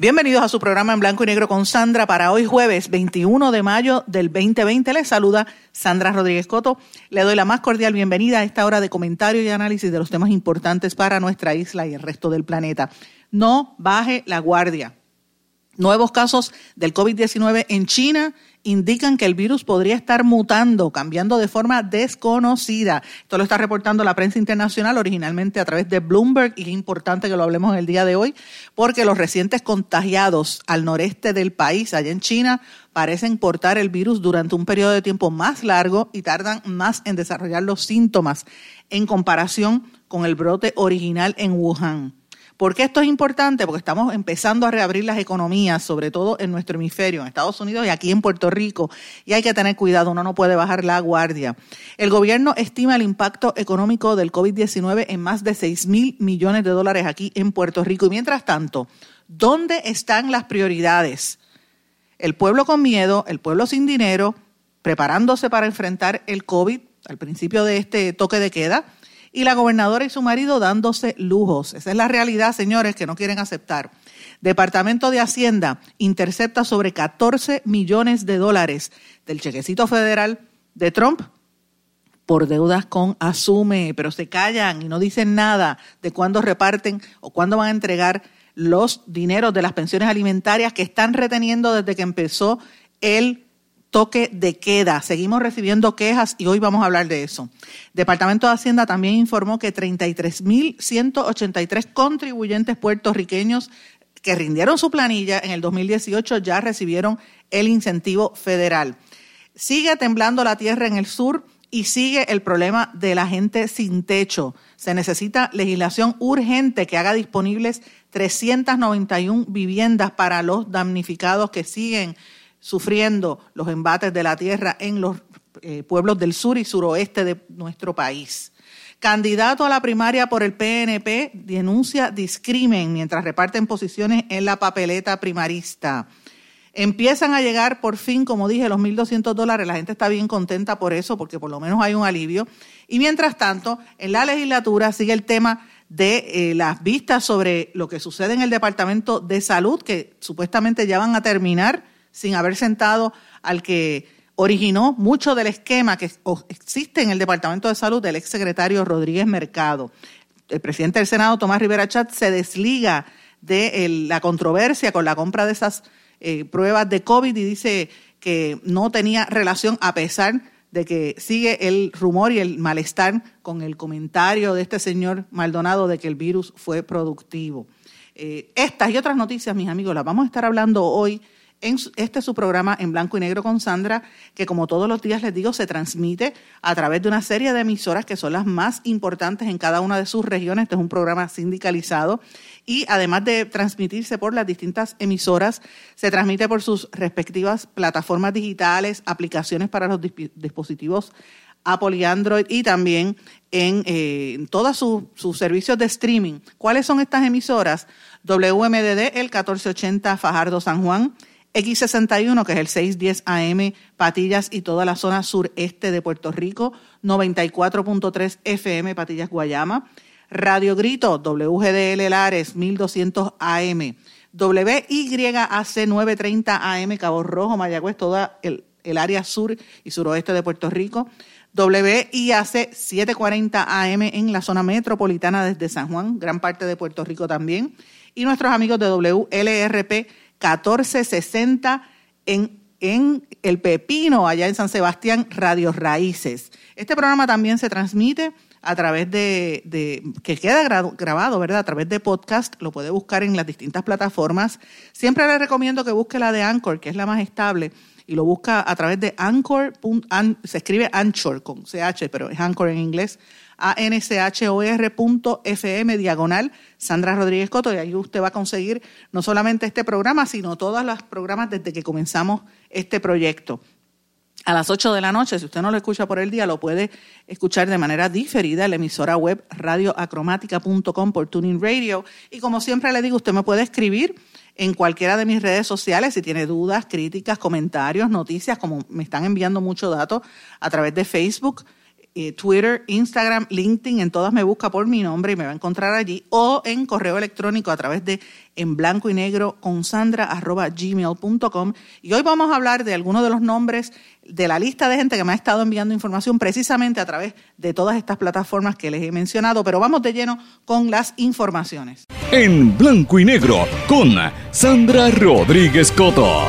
Bienvenidos a su programa en blanco y negro con Sandra para hoy jueves 21 de mayo del 2020. Les saluda Sandra Rodríguez Coto. Le doy la más cordial bienvenida a esta hora de comentario y análisis de los temas importantes para nuestra isla y el resto del planeta. No baje la guardia. Nuevos casos del COVID-19 en China indican que el virus podría estar mutando, cambiando de forma desconocida. Esto lo está reportando la prensa internacional originalmente a través de Bloomberg y es importante que lo hablemos el día de hoy porque los recientes contagiados al noreste del país, allá en China, parecen portar el virus durante un periodo de tiempo más largo y tardan más en desarrollar los síntomas en comparación con el brote original en Wuhan. ¿Por qué esto es importante? Porque estamos empezando a reabrir las economías, sobre todo en nuestro hemisferio, en Estados Unidos y aquí en Puerto Rico, y hay que tener cuidado, uno no puede bajar la guardia. El gobierno estima el impacto económico del COVID-19 en más de 6 mil millones de dólares aquí en Puerto Rico. Y mientras tanto, ¿dónde están las prioridades? El pueblo con miedo, el pueblo sin dinero, preparándose para enfrentar el COVID al principio de este toque de queda y la gobernadora y su marido dándose lujos. Esa es la realidad, señores, que no quieren aceptar. Departamento de Hacienda intercepta sobre 14 millones de dólares del chequecito federal de Trump por deudas con Asume, pero se callan y no dicen nada de cuándo reparten o cuándo van a entregar los dineros de las pensiones alimentarias que están reteniendo desde que empezó el toque de queda. Seguimos recibiendo quejas y hoy vamos a hablar de eso. Departamento de Hacienda también informó que 33.183 contribuyentes puertorriqueños que rindieron su planilla en el 2018 ya recibieron el incentivo federal. Sigue temblando la tierra en el sur y sigue el problema de la gente sin techo. Se necesita legislación urgente que haga disponibles 391 viviendas para los damnificados que siguen sufriendo los embates de la tierra en los eh, pueblos del sur y suroeste de nuestro país. Candidato a la primaria por el PNP denuncia discrimen mientras reparten posiciones en la papeleta primarista. Empiezan a llegar por fin, como dije, los 1.200 dólares. La gente está bien contenta por eso, porque por lo menos hay un alivio. Y mientras tanto, en la legislatura sigue el tema de eh, las vistas sobre lo que sucede en el Departamento de Salud, que supuestamente ya van a terminar sin haber sentado al que originó mucho del esquema que existe en el Departamento de Salud del exsecretario Rodríguez Mercado. El presidente del Senado, Tomás Rivera Chat, se desliga de la controversia con la compra de esas eh, pruebas de COVID y dice que no tenía relación a pesar de que sigue el rumor y el malestar con el comentario de este señor Maldonado de que el virus fue productivo. Eh, estas y otras noticias, mis amigos, las vamos a estar hablando hoy este es su programa en blanco y negro con Sandra, que como todos los días les digo, se transmite a través de una serie de emisoras que son las más importantes en cada una de sus regiones. Este es un programa sindicalizado y además de transmitirse por las distintas emisoras, se transmite por sus respectivas plataformas digitales, aplicaciones para los dispositivos Apple y Android y también en, eh, todos sus servicios de streaming. ¿Cuáles son estas emisoras? WMDD, el 1480 Fajardo San Juan, X61, que es el 610 AM, Patillas y toda la zona sureste de Puerto Rico, 94.3 FM, Patillas Guayama, Radio Grito, WGDL Lares, 1200 AM, WYAC 930 AM, Cabo Rojo, Mayagüez, toda el, el área sur y suroeste de Puerto Rico, WIAC 740 AM en la zona metropolitana desde San Juan, gran parte de Puerto Rico también, y nuestros amigos de WLRP 1460 en, en El Pepino, allá en San Sebastián, Radio Raíces. Este programa también se transmite a través de, de, que queda grabado, ¿verdad? A través de podcast, lo puede buscar en las distintas plataformas. Siempre le recomiendo que busque la de Anchor, que es la más estable y lo busca a través de Anchor, se escribe Anchor con CH, pero es Anchor en inglés, anchor.fm diagonal Sandra Rodríguez Coto y ahí usted va a conseguir no solamente este programa, sino todos los programas desde que comenzamos este proyecto. A las 8 de la noche, si usted no lo escucha por el día, lo puede escuchar de manera diferida en la emisora web radioacromática.com por Tuning Radio. Y como siempre le digo, usted me puede escribir en cualquiera de mis redes sociales si tiene dudas, críticas, comentarios, noticias, como me están enviando mucho datos a través de Facebook, eh, Twitter, Instagram, LinkedIn, en todas me busca por mi nombre y me va a encontrar allí, o en correo electrónico a través de en blanco y negro con sandra gmail.com. Y hoy vamos a hablar de algunos de los nombres de la lista de gente que me ha estado enviando información precisamente a través de todas estas plataformas que les he mencionado, pero vamos de lleno con las informaciones. En blanco y negro con Sandra Rodríguez Coto.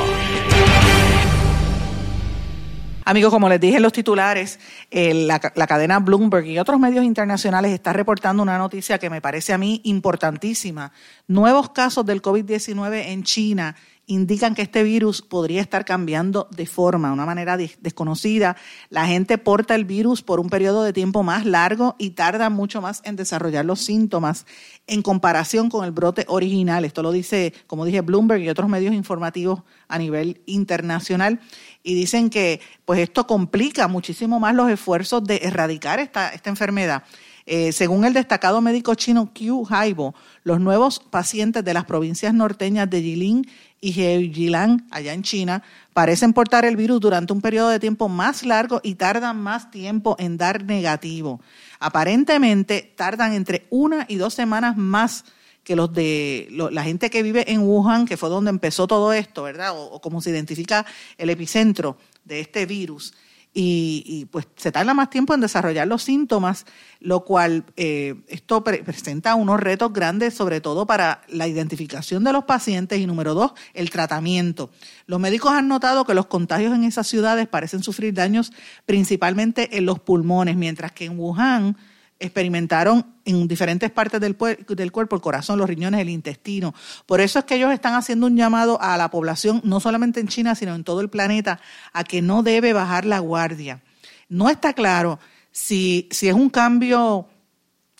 Amigos, como les dije en los titulares, eh, la, cadena Bloomberg y otros medios internacionales están reportando una noticia que me parece a mí importantísima. Nuevos casos del COVID-19 en China indican que este virus podría estar cambiando de forma, de una manera desconocida. La gente porta el virus por un periodo de tiempo más largo y tarda mucho más en desarrollar los síntomas en comparación con el brote original. Esto lo dice, como dije, Bloomberg y otros medios informativos a nivel internacional. Y dicen que pues esto complica muchísimo más los esfuerzos de erradicar esta, esta enfermedad. Eh, según el destacado médico chino Qiu Haibo, los nuevos pacientes de las provincias norteñas de Jilin y Heilongjiang, allá en China, parecen portar el virus durante un periodo de tiempo más largo y tardan más tiempo en dar negativo. Aparentemente tardan entre una y dos semanas más que los de la gente que vive en Wuhan, que fue donde empezó todo esto, ¿verdad? o como se identifica el epicentro de este virus y, pues se tarda más tiempo en desarrollar los síntomas, lo cual eh, esto presenta unos retos grandes, sobre todo para la identificación de los pacientes y número dos, el tratamiento. Los médicos han notado que los contagios en esas ciudades parecen sufrir daños principalmente en los pulmones, mientras que en Wuhan experimentaron en diferentes partes del, del, cuerpo, el corazón, los riñones, el intestino. Por eso es que ellos están haciendo un llamado a la población, no solamente en China, sino en todo el planeta, a que no debe bajar la guardia. No está claro si, si es un cambio,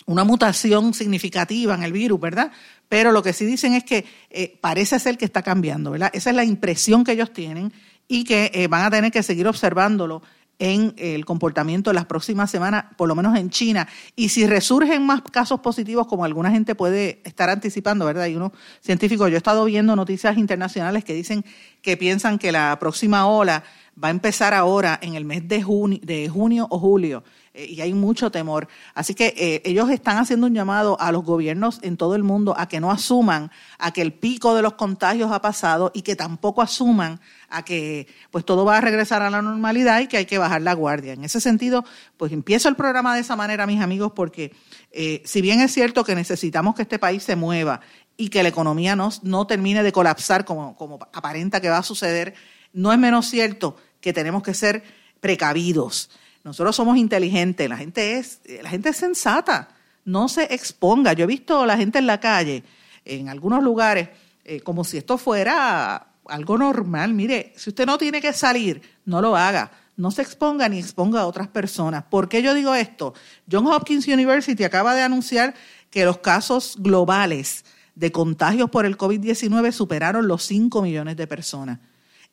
una mutación significativa en el virus, ¿verdad? Pero lo que sí dicen es que eh, parece ser que está cambiando, ¿verdad? Esa es la impresión que ellos tienen y que eh, van a tener que seguir observándolo en el comportamiento de las próximas semanas, por lo menos en China. Y si resurgen más casos positivos, como alguna gente puede estar anticipando, ¿verdad? Hay unos científicos, yo he estado viendo noticias internacionales que dicen que piensan que la próxima ola va a empezar ahora en el mes de junio, de junio o julio. Eh, y hay mucho temor. Así que eh, ellos están haciendo un llamado a los gobiernos en todo el mundo a que no asuman a que el pico de los contagios ha pasado y que tampoco asuman a que pues todo va a regresar a la normalidad y que hay que bajar la guardia. En ese sentido, pues empiezo el programa de esa manera, mis amigos, porque eh, si bien es cierto que necesitamos que este país se mueva y que la economía no, no termine de colapsar como, como aparenta que va a suceder, no es menos cierto que tenemos que ser precavidos. Nosotros somos inteligentes, la gente es, la gente es sensata, no se exponga. Yo he visto a la gente en la calle, en algunos lugares, eh, como si esto fuera algo normal. Mire, si usted no tiene que salir, no lo haga. No se exponga ni exponga a otras personas. ¿Por qué yo digo esto? John Hopkins University acaba de anunciar que los casos globales de contagios por el COVID-19 superaron los 5 millones de personas.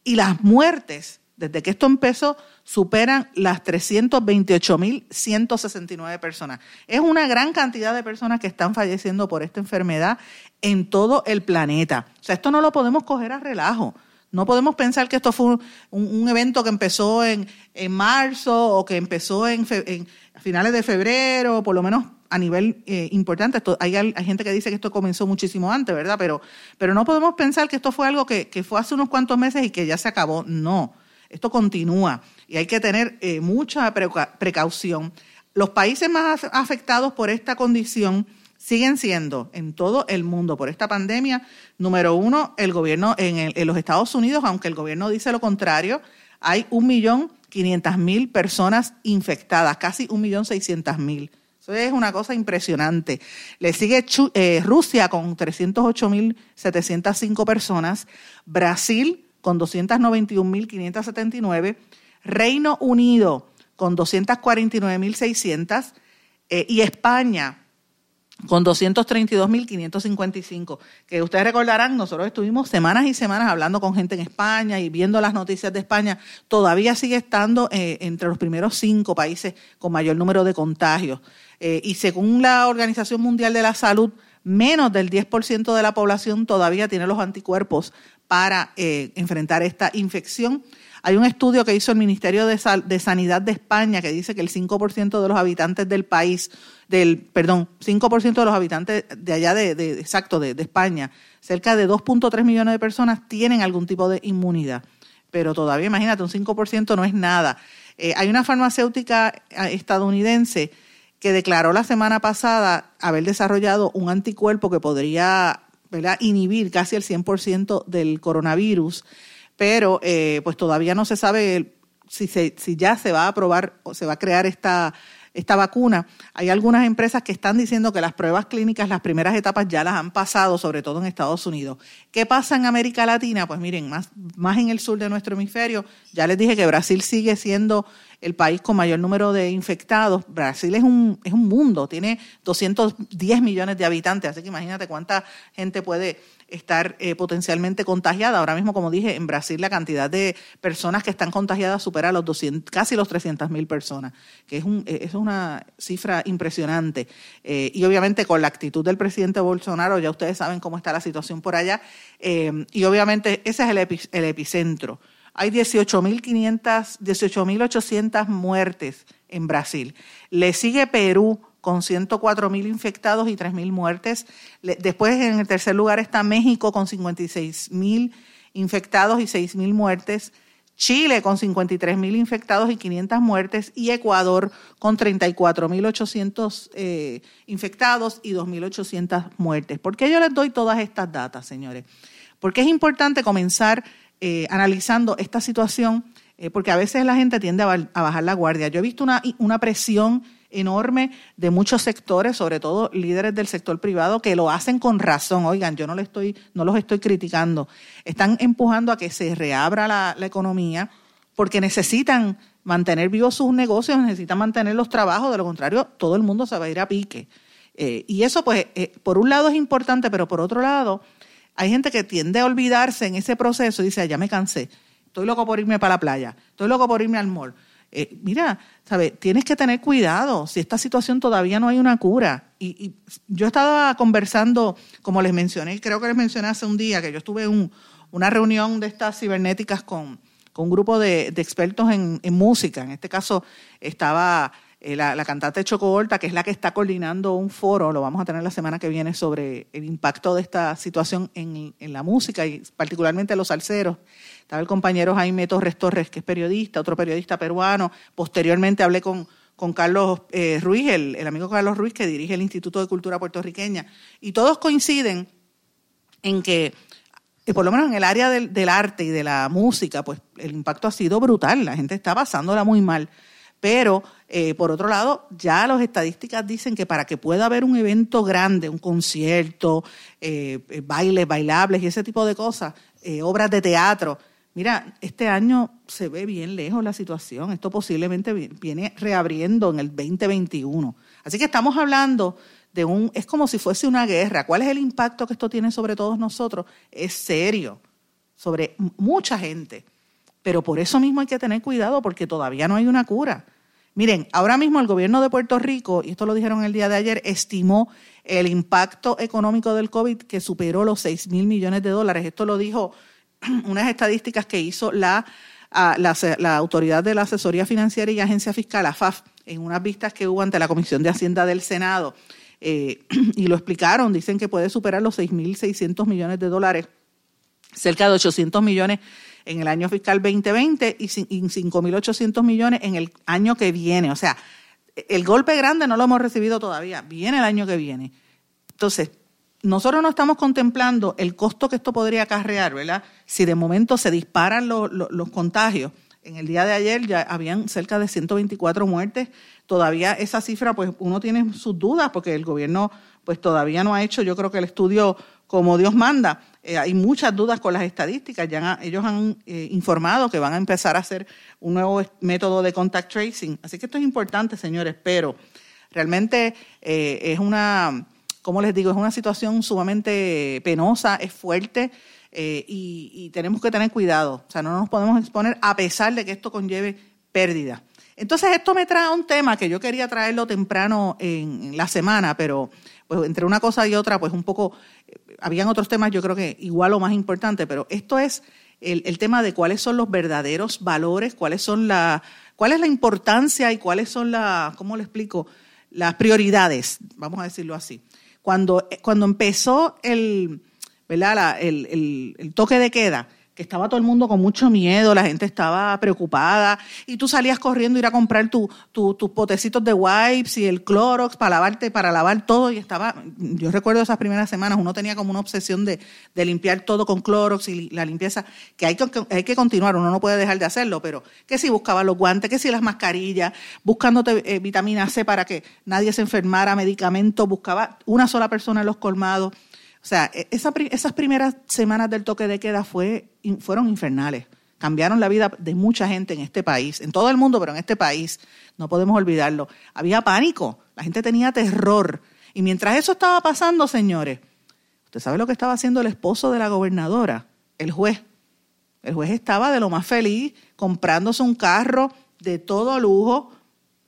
Y las muertes desde que esto empezó, superan las 328.169 personas. Es una gran cantidad de personas que están falleciendo por esta enfermedad en todo el planeta. O sea, esto no lo podemos coger a relajo. No podemos pensar que esto fue un, evento que empezó en, marzo o que empezó en, a finales de febrero, por lo menos a nivel eh, importante. hay, hay, gente que dice que esto comenzó muchísimo antes, ¿verdad? Pero, pero no podemos pensar que esto fue algo que, que fue hace unos cuantos meses y que ya se acabó. No esto continúa y hay que tener eh, mucha precaución. Los países más afectados por esta condición siguen siendo en todo el mundo por esta pandemia. Número uno, el gobierno en, los Estados Unidos, aunque el gobierno dice lo contrario, hay un millón mil personas infectadas, casi un millón mil. Eso es una cosa impresionante. Le sigue eh, Rusia con 308 mil 705 personas, Brasil con 291.579, Reino Unido con 249.600 eh, y España con 232.555. Que ustedes recordarán, nosotros estuvimos semanas y semanas hablando con gente en España y viendo las noticias de España. Todavía sigue estando eh, entre los primeros cinco países con mayor número de contagios. Eh, y según la Organización Mundial de la Salud, menos del 10% de la población todavía tiene los anticuerpos para eh, enfrentar esta infección. Hay un estudio que hizo el Ministerio de, Sanidad de España que dice que el 5% de los habitantes del país, del, perdón, 5% de los habitantes de allá de, exacto, de, España, cerca de 2.3 millones de personas tienen algún tipo de inmunidad. Pero todavía, imagínate, un 5% no es nada. Eh, hay una farmacéutica eh, estadounidense que declaró la semana pasada haber desarrollado un anticuerpo que podría inhibir casi el 100% del coronavirus pero eh, pues todavía no se sabe si, se, si ya se va a aprobar o se va a crear esta, esta vacuna. Hay algunas empresas que están diciendo que las pruebas clínicas, las primeras etapas ya las han pasado, sobre todo en Estados Unidos. ¿Qué pasa en América Latina? Pues miren, más, más en el sur de nuestro hemisferio, ya les dije que Brasil sigue siendo el país con mayor número de infectados. Brasil es un, es un mundo, tiene 210 millones de habitantes, así que imagínate cuánta gente puede estar eh, potencialmente contagiada. Ahora mismo, como dije, en Brasil la cantidad de personas que están contagiadas supera los 200, casi los 300 mil personas, que es, un, eh, es una cifra impresionante. Eh, y obviamente con la actitud del presidente Bolsonaro, ya ustedes saben cómo está la situación por allá. y obviamente ese es el, el epicentro. Hay 18.500, 18.800 muertes en Brasil. Le sigue Perú con 104 mil infectados y 3 mil muertes. Después, en el tercer lugar, está México con 56 mil infectados y 6 mil muertes. Chile con 53 mil infectados y 500 muertes y Ecuador con 34 mil 800 eh, infectados y 2.800 muertes. ¿Por qué yo les doy todas estas datas, señores? Porque es importante comenzar eh, analizando esta situación, eh, porque a veces la gente tiende a, bajar la guardia. Yo he visto una, presión enorme de muchos sectores, sobre todo líderes del sector privado, que lo hacen con razón. Oigan, yo no, le estoy, no los estoy criticando. Están empujando a que se reabra la, economía porque necesitan mantener vivos sus negocios, necesitan mantener los trabajos, de lo contrario, todo el mundo se va a ir a pique. Eh, y eso, pues, eh, por un lado es importante, pero por otro lado, hay gente que tiende a olvidarse en ese proceso y dice, ya me cansé, estoy loco por irme para la playa, estoy loco por irme al mall, eh, mira, ¿sabes? Tienes que tener cuidado si esta situación todavía no hay una cura. Y, yo estaba conversando, como les mencioné, creo que les mencioné hace un día, que yo estuve en una reunión de estas cibernéticas con, un grupo de, expertos en, música. En este caso estaba eh, la, cantante Choco Horta, que es la que está coordinando un foro, lo vamos a tener la semana que viene, sobre el impacto de esta situación en, en la música y particularmente los salseros. Estaba el compañero Jaime Torres Torres, que es periodista, otro periodista peruano. Posteriormente hablé con, con Carlos eh, Ruiz, el, amigo Carlos Ruiz, que dirige el Instituto de Cultura Puertorriqueña. Y todos coinciden en que, eh, por lo menos en el área del, arte y de la música, pues el impacto ha sido brutal. La gente está pasándola muy mal. Pero, eh, por otro lado, ya las estadísticas dicen que para que pueda haber un evento grande, un concierto, bailes, bailables y ese tipo de cosas, obras de teatro, Mira, este año se ve bien lejos la situación. Esto posiblemente viene reabriendo en el 2021. Así que estamos hablando de un, es como si fuese una guerra. ¿Cuál es el impacto que esto tiene sobre todos nosotros? Es serio, sobre mucha gente. Pero por eso mismo hay que tener cuidado porque todavía no hay una cura. Miren, ahora mismo el gobierno de Puerto Rico, y esto lo dijeron el día de ayer, estimó el impacto económico del COVID que superó los 6 mil millones de dólares. Esto lo dijo unas estadísticas que hizo la, la, Autoridad de la Asesoría Financiera y Agencia Fiscal, AFAF, en unas vistas que hubo ante la Comisión de Hacienda del Senado. Eh, y lo explicaron, dicen que puede superar los 6.600 millones de dólares, cerca de 800 millones en el año fiscal 2020 y 5.800 millones en el año que viene. O sea, el golpe grande no lo hemos recibido todavía, viene el año que viene. Entonces, nosotros no estamos contemplando el costo que esto podría acarrear, ¿verdad? Si de momento se disparan los contagios, En el día de ayer ya habían cerca de 124 muertes. Todavía esa cifra, pues uno tiene sus dudas porque el gobierno pues todavía no ha hecho, yo creo que el estudio como Dios manda. Eh, hay muchas dudas con las estadísticas. Ellos han eh, informado que van a empezar a hacer un nuevo método de contact tracing. Así que esto es importante, señores, pero realmente eh, es una, como les digo, es una situación sumamente penosa, es fuerte. y, y, tenemos que tener cuidado. O sea, no nos podemos exponer a pesar de que esto conlleve pérdida. Entonces, esto me trae un tema que yo quería traerlo temprano en la semana, pero pues entre una cosa y otra, pues un poco, eh, habían otros temas yo creo que igual o más importante, pero esto es el, tema de cuáles son los verdaderos valores, cuáles son la, cuál es la importancia y cuáles son las, ¿cómo le explico? Las prioridades, vamos a decirlo así. Cuando, cuando empezó el, ¿verdad? el, el toque de queda, que estaba todo el mundo con mucho miedo, la gente estaba preocupada y tú salías corriendo a ir a comprar tus potecitos de wipes y el Clorox para lavarte, para lavar todo y estaba, yo recuerdo esas primeras semanas, uno tenía como una obsesión de, limpiar todo con Clorox y la limpieza, que hay, que hay que continuar, uno no puede dejar de hacerlo, pero que si buscaba los guantes, que si las mascarillas, buscándote eh, vitamina C para que nadie se enfermara, medicamentos, buscaba una sola persona en los colmados. O sea, e, esas primeras semanas del toque de queda fue, fueron infernales. Cambiaron la vida de mucha gente en este país, en todo el mundo, pero en este país, no podemos olvidarlo. Había pánico, la gente tenía terror. Y mientras eso estaba pasando, señores, ¿usted sabe lo que estaba haciendo el esposo de la gobernadora? El juez. El juez estaba de lo más feliz, comprándose un carro de todo lujo,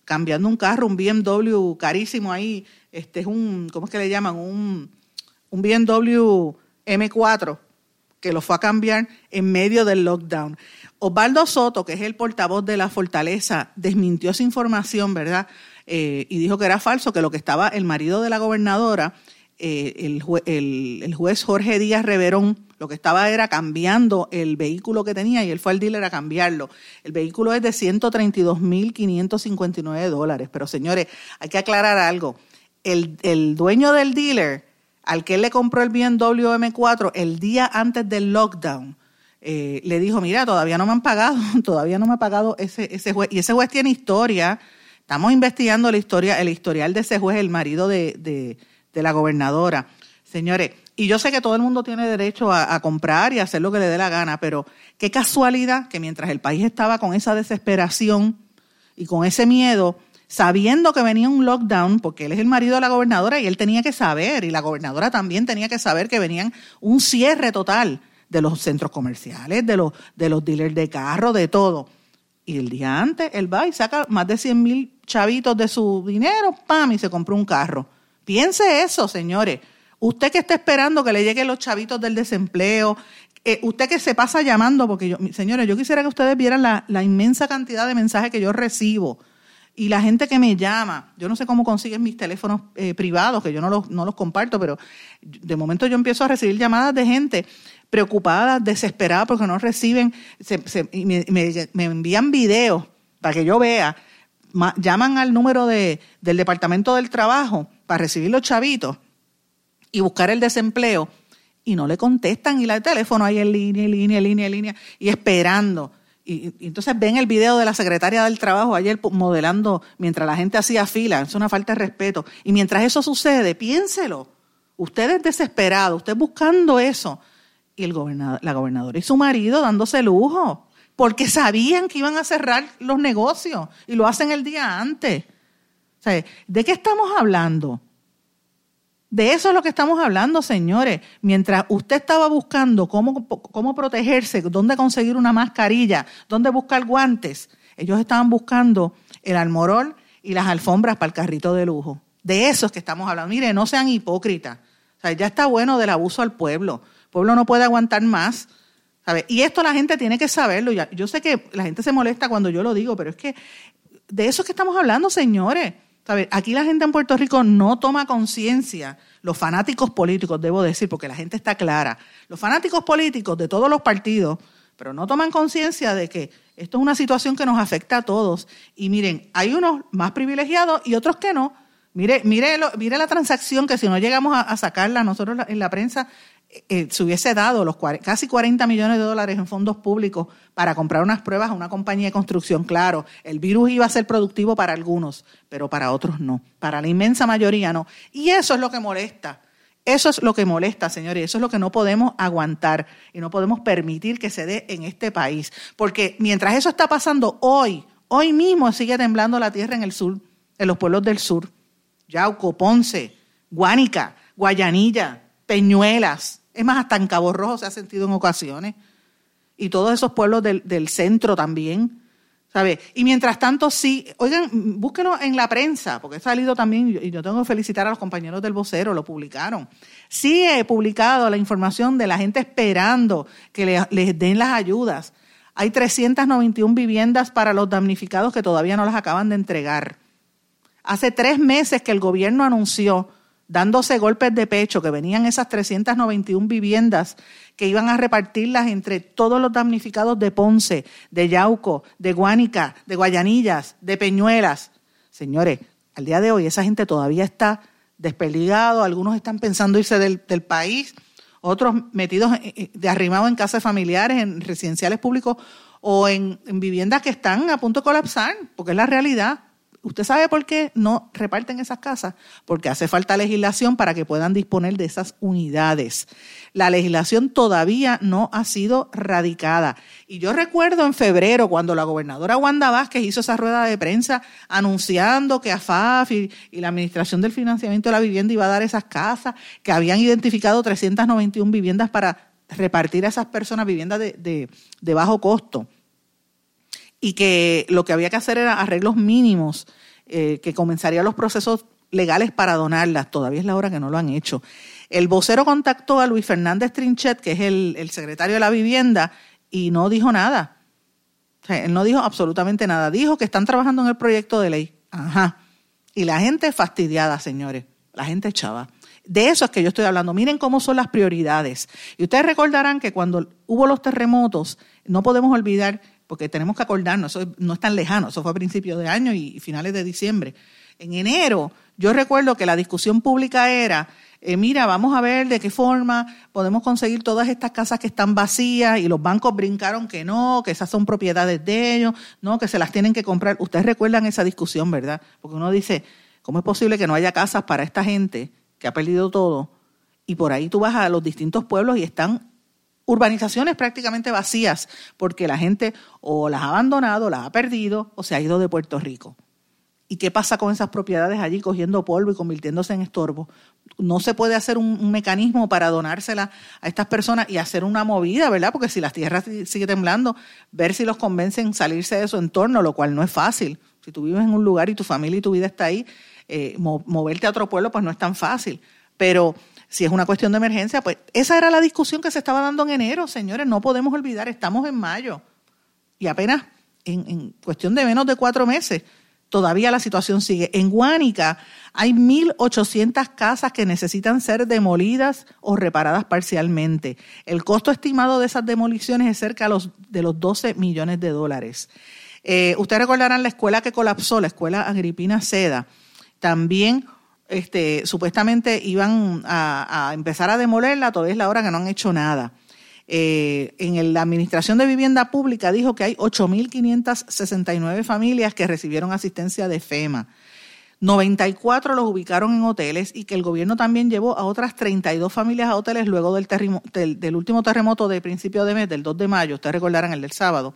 cambiando un carro, un BMW carísimo ahí, este es un, ¿cómo es que le llaman? Un, un BMW M4 que lo fue a cambiar en medio del lockdown. Osvaldo Soto, que es el portavoz de la Fortaleza, desmintió esa información, ¿verdad? Eh, y dijo que era falso, que lo que estaba el marido de la gobernadora, eh, el, el, juez Jorge Díaz Reverón, lo que estaba era cambiando el vehículo que tenía y él fue al dealer a cambiarlo. El vehículo es de 132.559 dólares. Pero señores, hay que aclarar algo. El, el dueño del dealer al que le compró el BMW M4 el día antes del lockdown, eh, le dijo, mira, todavía no me han pagado, todavía no me ha pagado ese, ese juez. Y ese juez tiene historia. Estamos investigando la historia, el historial de ese juez, el marido de, la gobernadora. Señores, y yo sé que todo el mundo tiene derecho a, a, comprar y a hacer lo que le dé la gana, pero qué casualidad que mientras el país estaba con esa desesperación y con ese miedo, sabiendo que venía un lockdown, porque él es el marido de la gobernadora y él tenía que saber, y la gobernadora también tenía que saber que venían un cierre total de los centros comerciales, de los, de los dealers de carro, de todo. Y el día antes, él va y saca más de 100 mil chavitos de su dinero, pam, y se compró un carro. Piense eso, señores. Usted que está esperando que le lleguen los chavitos del desempleo, eh, usted que se pasa llamando, porque yo, señores, yo quisiera que ustedes vieran la, la inmensa cantidad de mensajes que yo recibo y la gente que me llama, yo no sé cómo consiguen mis teléfonos eh, privados, que yo no los, no los comparto, pero de momento yo empiezo a recibir llamadas de gente preocupada, desesperada porque no reciben, y me, envían videos para que yo vea, llaman al número de, del Departamento del Trabajo para recibir los chavitos y buscar el desempleo y no le contestan y la teléfono ahí en línea, en línea, en línea, en línea y esperando y, entonces ven el video de la secretaria del trabajo ayer modelando mientras la gente hacía fila, es una falta de respeto. Y mientras eso sucede, piénselo, usted es desesperado, usted buscando eso. Y el gobernador, la gobernadora y su marido dándose lujo, porque sabían que iban a cerrar los negocios y lo hacen el día antes. ¿De qué estamos hablando? De eso es lo que estamos hablando, señores. Mientras usted estaba buscando cómo, cómo protegerse, dónde conseguir una mascarilla, dónde buscar guantes, ellos estaban buscando el almorol y las alfombras para el carrito de lujo. De eso es que estamos hablando. Mire, no sean hipócritas. O sea, ya está bueno del abuso al pueblo. El pueblo no puede aguantar más. Y esto la gente tiene que saberlo. Yo sé que la gente se molesta cuando yo lo digo, pero es que de eso es que estamos hablando, señores. Aquí la gente en Puerto Rico no toma conciencia, los fanáticos políticos, debo decir, porque la gente está clara, los fanáticos políticos de todos los partidos, pero no toman conciencia de que esto es una situación que nos afecta a todos. Y miren, hay unos más privilegiados y otros que no. Mire, mire, mire la transacción que si no llegamos a, sacarla nosotros en la prensa, eh, se hubiese dado los casi 40 millones de dólares en fondos públicos para comprar unas pruebas a una compañía de construcción, claro, el virus iba a ser productivo para algunos, pero para otros no, para la inmensa mayoría no. Y eso es lo que molesta. Eso es lo que molesta, señores, eso es lo que no podemos aguantar y no podemos permitir que se dé en este país. Porque mientras eso está pasando hoy, hoy mismo sigue temblando la tierra en el sur, en los pueblos del sur. Yauco, Ponce, Guánica, Guayanilla, Peñuelas. Es más, hasta en Cabo Rojo se ha sentido en ocasiones. Y todos esos pueblos del, del centro también. ¿Sabe? Y mientras tanto, sí, oigan, búsquenlo en la prensa, porque he salido también, y yo tengo que felicitar a los compañeros del vocero, lo publicaron. Sí he publicado la información de la gente esperando que les den las ayudas. Hay 391 viviendas para los damnificados que todavía no las acaban de entregar. Hace tres meses que el gobierno anunció dándose golpes de pecho, que venían esas 391 viviendas que iban a repartirlas entre todos los damnificados de Ponce, de Yauco, de Guánica, de Guayanillas, de Peñuelas. Señores, al día de hoy esa gente todavía está despeligado, algunos están pensando irse del, país, otros metidos de arrimado en casas familiares, en residenciales públicos o en viviendas que están a punto de colapsar, porque es la realidad. ¿Usted sabe por qué no reparten esas casas? Porque hace falta legislación para que puedan disponer de esas unidades. La legislación todavía no ha sido radicada. Y yo recuerdo en febrero cuando la gobernadora Wanda Vázquez hizo esa rueda de prensa anunciando que AFAF y, y la Administración del Financiamiento de la Vivienda iba a dar esas casas, que habían identificado 391 viviendas para repartir a esas personas viviendas de, de bajo costo y que lo que había que hacer era arreglos mínimos, eh, que comenzarían los procesos legales para donarlas. Todavía es la hora que no lo han hecho. El vocero contactó a Luis Fernández Trinchet, que es el, secretario de la vivienda, y no dijo nada. él no dijo absolutamente nada. Dijo que están trabajando en el proyecto de ley. Ajá. Y la gente fastidiada, señores. La gente chava. De eso es que yo estoy hablando. Miren cómo son las prioridades. Y ustedes recordarán que cuando hubo los terremotos, no podemos olvidar porque tenemos que acordarnos, eso no es tan lejano, eso fue a principios de año y finales de diciembre. En enero, yo recuerdo que la discusión pública era, eh, mira, vamos a ver de qué forma podemos conseguir todas estas casas que están vacías y los bancos brincaron que no, que esas son propiedades de ellos, no, que se las tienen que comprar. Ustedes recuerdan esa discusión, ¿verdad? Porque uno dice, ¿cómo es posible que no haya casas para esta gente que ha perdido todo? Y por ahí tú vas a los distintos pueblos y están urbanizaciones prácticamente vacías porque la gente o las ha abandonado, las ha perdido o se ha ido de Puerto Rico. ¿Y qué pasa con esas propiedades allí cogiendo polvo y convirtiéndose en estorbo? No se puede hacer un, mecanismo para donársela a estas personas y hacer una movida, ¿verdad? Porque si las tierras sigue temblando, ver si los convencen salirse de su entorno, lo cual no es fácil. Si tú vives en un lugar y tu familia y tu vida está ahí, eh, moverte a otro pueblo pues no es tan fácil. Pero si es una cuestión de emergencia, pues esa era la discusión que se estaba dando en enero, señores, no podemos olvidar, estamos en mayo y apenas en, cuestión de menos de cuatro meses todavía la situación sigue. En Guánica hay 1.800 casas que necesitan ser demolidas o reparadas parcialmente. El costo estimado de esas demoliciones es cerca de los, de los 12 millones de dólares. Eh, ustedes recordarán la escuela que colapsó, la escuela Agripina Seda. También este, supuestamente iban a, empezar a demolerla, todavía es la hora que no han hecho nada. Eh, en la Administración de Vivienda Pública dijo que hay 8.569 familias que recibieron asistencia de FEMA. 94 los ubicaron en hoteles y que el gobierno también llevó a otras 32 familias a hoteles luego del, último terremoto de principio de mes, del 2 de mayo, ustedes recordarán el del sábado.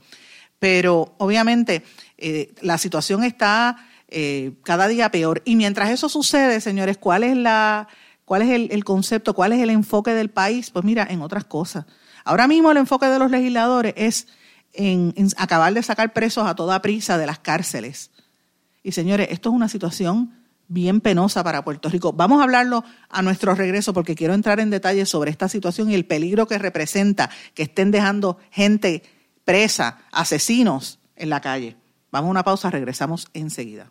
Pero obviamente eh, la situación está eh, cada día peor. Y mientras eso sucede, señores, ¿cuál es, la, cuál es el, concepto, cuál es el enfoque del país? Pues mira, en otras cosas. Ahora mismo el enfoque de los legisladores es en, acabar de sacar presos a toda prisa de las cárceles. Y señores, esto es una situación bien penosa para Puerto Rico. Vamos a hablarlo a nuestro regreso porque quiero entrar en detalle sobre esta situación y el peligro que representa que estén dejando gente presa, asesinos en la calle. Vamos a una pausa, regresamos enseguida.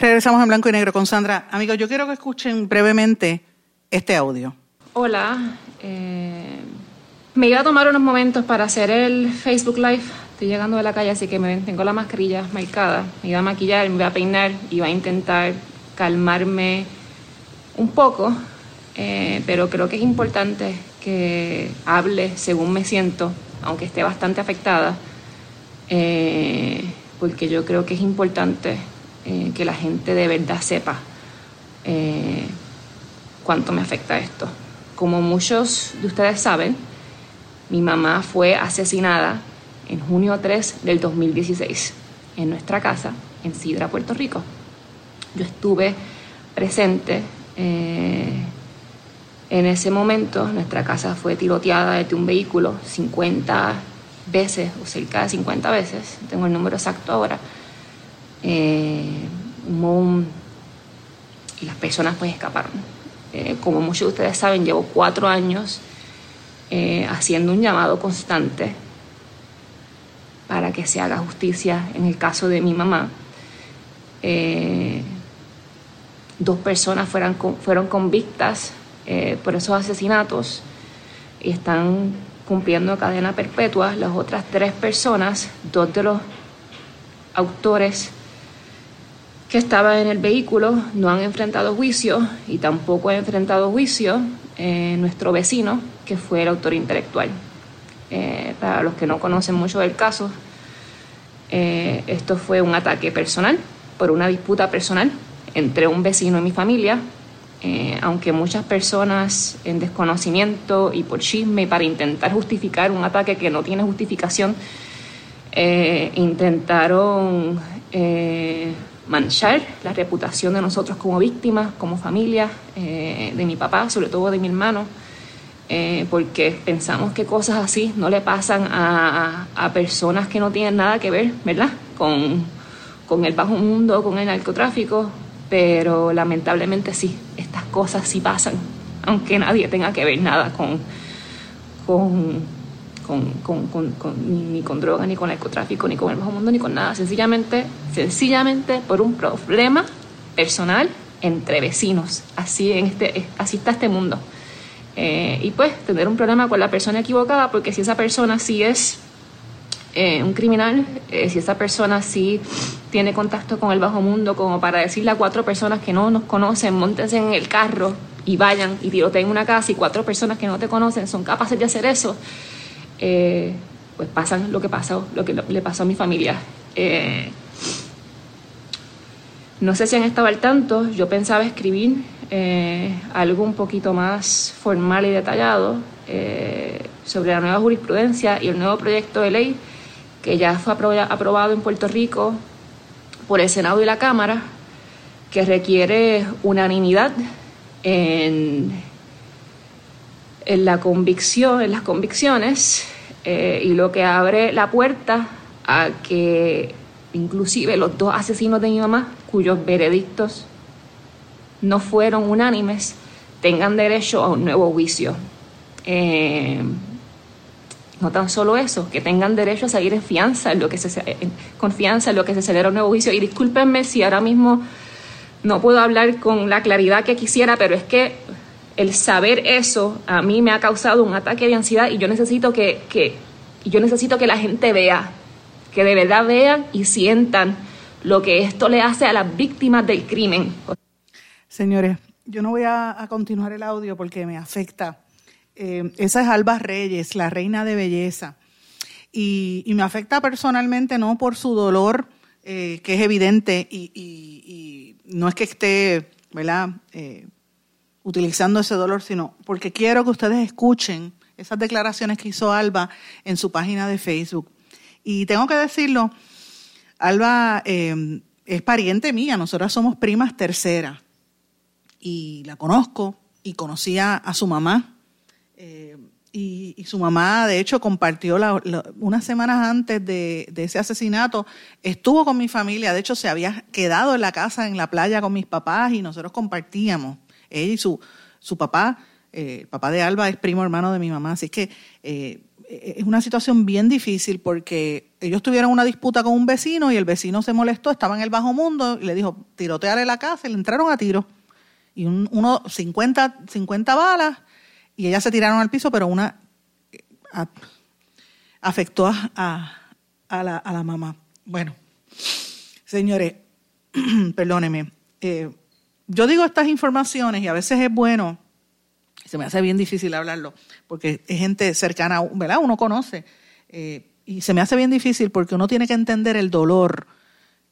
Regresamos en blanco y negro con Sandra. Amigos, yo quiero que escuchen brevemente este audio. Hola, eh, me iba a tomar unos momentos para hacer el Facebook Live. Estoy llegando de la calle, así que me tengo la mascarilla marcada. Me iba a maquillar, me iba a peinar, iba a intentar calmarme un poco, eh, pero creo que es importante que hable según me siento, aunque esté bastante afectada, eh, porque yo creo que es importante eh, que la gente de verdad sepa cuánto me afecta esto. Como muchos de ustedes saben, mi mamá fue asesinada en junio 3 del 2016 en nuestra casa en Sidra, Puerto Rico. Yo estuve presente eh, en ese momento nuestra casa fue tiroteada desde un vehículo 50 veces o cerca de 50 veces, tengo el número exacto ahora. Eh, y las personas pues escaparon. Eh, como muchos de ustedes saben, llevo cuatro años haciendo un llamado constante para que se haga justicia en el caso de mi mamá dos personas fueron, fueron convictas eh, por esos asesinatos y están cumpliendo cadena perpetua. Las otras tres personas, dos de los autores que estaban en el vehículo no han enfrentado juicio y tampoco ha enfrentado juicio eh, nuestro vecino, que fue el autor intelectual. Eh, para los que no conocen mucho del caso, esto fue un ataque personal por una disputa personal entre un vecino y mi familia, eh, aunque muchas personas en desconocimiento y por chisme para intentar justificar un ataque que no tiene justificación, eh, intentaron eh, manchar la reputación de nosotros como víctimas, como familia, de mi papá, sobre todo de mi hermano, porque pensamos que cosas así no le pasan a, a, personas que no tienen nada que ver, ¿verdad? Con, con el bajo mundo, con el narcotráfico, pero lamentablemente sí, estas cosas sí pasan, aunque nadie tenga que ver nada con, con, ni, con droga, ni con narcotráfico, ni con el bajo mundo, ni con nada, sencillamente, sencillamente por un problema personal entre vecinos, así, en este, así está este mundo. Eh, y pues tener un problema con la persona equivocada, porque si esa persona sí es eh, un criminal, eh, si esa persona sí tiene contacto con el bajo mundo, como para decirle a cuatro personas que no nos conocen, montense en el carro y vayan y tiroteen una casa y cuatro personas que no te conocen son capaces de hacer eso, eh, pues pasan lo que pasó, lo que le pasó a mi familia. no sé si han estado al tanto, yo pensaba escribir algo un poquito más formal y detallado sobre la nueva jurisprudencia y el nuevo proyecto de ley que ya fue aprobado en Puerto Rico por el Senado y la Cámara, que requiere unanimidad en, en la convicción, en las convicciones, eh, y lo que abre la puerta a que inclusive los dos asesinos de mi mamá, cuyos veredictos no fueron unánimes, tengan derecho a un nuevo juicio. Eh, no tan solo eso, que tengan derecho a seguir en fianza, en lo que se, en confianza en lo que se celebra un nuevo juicio. Y discúlpenme si ahora mismo no puedo hablar con la claridad que quisiera, pero es que el saber eso a mí me ha causado un ataque de ansiedad y yo necesito que, que yo necesito que la gente vea, que de verdad vean y sientan lo que esto le hace a las víctimas del crimen. Señores, yo no voy a continuar el audio porque me afecta eh, esa es Alba Reyes, la reina de belleza. Y, me afecta personalmente no por su dolor, eh, que es evidente, y, no es que esté, ¿verdad? Eh, utilizando ese dolor, sino porque quiero que ustedes escuchen esas declaraciones que hizo Alba en su página de Facebook. Y tengo que decirlo, Alba es pariente mía, nosotras somos primas tercera. Y la conozco y conocía a su mamá eh, y, su mamá, de hecho, compartió unas semanas antes de, ese asesinato, estuvo con mi familia, de hecho, se había quedado en la casa, en la playa con mis papás y nosotros compartíamos ella y su, su papá, eh, el papá de Alba es primo hermano de mi mamá, así que eh, es una situación bien difícil porque ellos tuvieron una disputa con un vecino y el vecino se molestó, estaba en el bajo mundo y le dijo, tirotearle la casa le entraron a tiro. Y uno, 50, 50 balas y ellas se tiraron al piso, pero una afectó a, a, la, a la mamá. Bueno, señores, perdónenme. Eh, yo digo estas informaciones y a veces es bueno, se me hace bien difícil hablarlo, porque es gente cercana, ¿verdad? Uno conoce. Eh, y se me hace bien difícil porque uno tiene que entender el dolor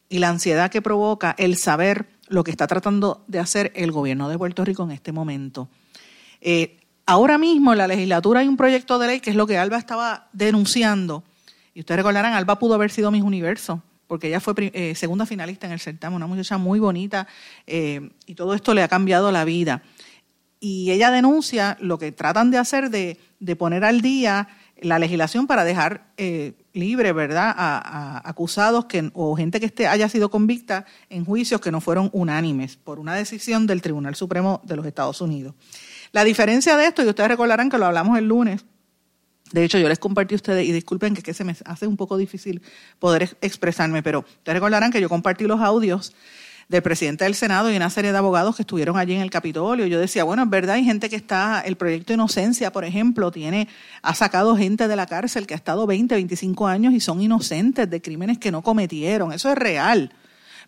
y la ansiedad que provoca el saber lo que está tratando de hacer el gobierno de Puerto Rico en este momento. Eh, ahora mismo en la legislatura hay un proyecto de ley que es lo que Alba estaba denunciando. Y ustedes recordarán, Alba pudo haber sido Miss Universo, porque ella fue eh, segunda finalista en el certamen, una muchacha muy bonita, eh, y todo esto le ha cambiado la vida. Y ella denuncia lo que tratan de hacer de, poner al día la legislación para dejar eh, libre, ¿verdad?, a, acusados que, o gente que esté, haya sido convicta en juicios que no fueron unánimes por una decisión del Tribunal Supremo de los Estados Unidos. La diferencia de esto, y ustedes recordarán que lo hablamos el lunes, de hecho yo les compartí a ustedes, y disculpen que, se me hace un poco difícil poder expresarme, pero ustedes recordarán que yo compartí los audios del presidente del Senado y una serie de abogados que estuvieron allí en el Capitolio. Yo decía, bueno, es verdad, hay gente que está, el proyecto Inocencia, por ejemplo, tiene, ha sacado gente de la cárcel que ha estado 20, 25 años y son inocentes de crímenes que no cometieron. Eso es real.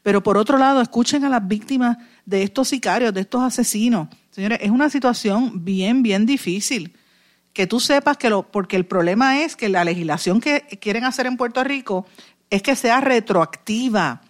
Pero por otro lado, escuchen a las víctimas de estos sicarios, de estos asesinos. Señores, es una situación bien, bien difícil. Que tú sepas que lo, porque el problema es que la legislación que quieren hacer en Puerto Rico es que sea retroactiva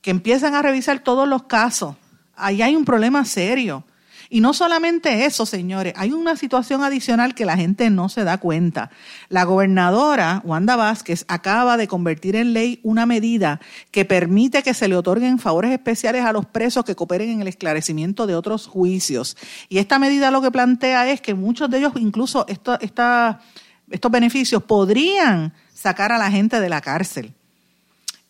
que empiezan a revisar todos los casos. Ahí hay un problema serio. Y no solamente eso, señores, hay una situación adicional que la gente no se da cuenta. La gobernadora Wanda Vázquez acaba de convertir en ley una medida que permite que se le otorguen favores especiales a los presos que cooperen en el esclarecimiento de otros juicios. Y esta medida lo que plantea es que muchos de ellos, incluso estos beneficios, podrían sacar a la gente de la cárcel.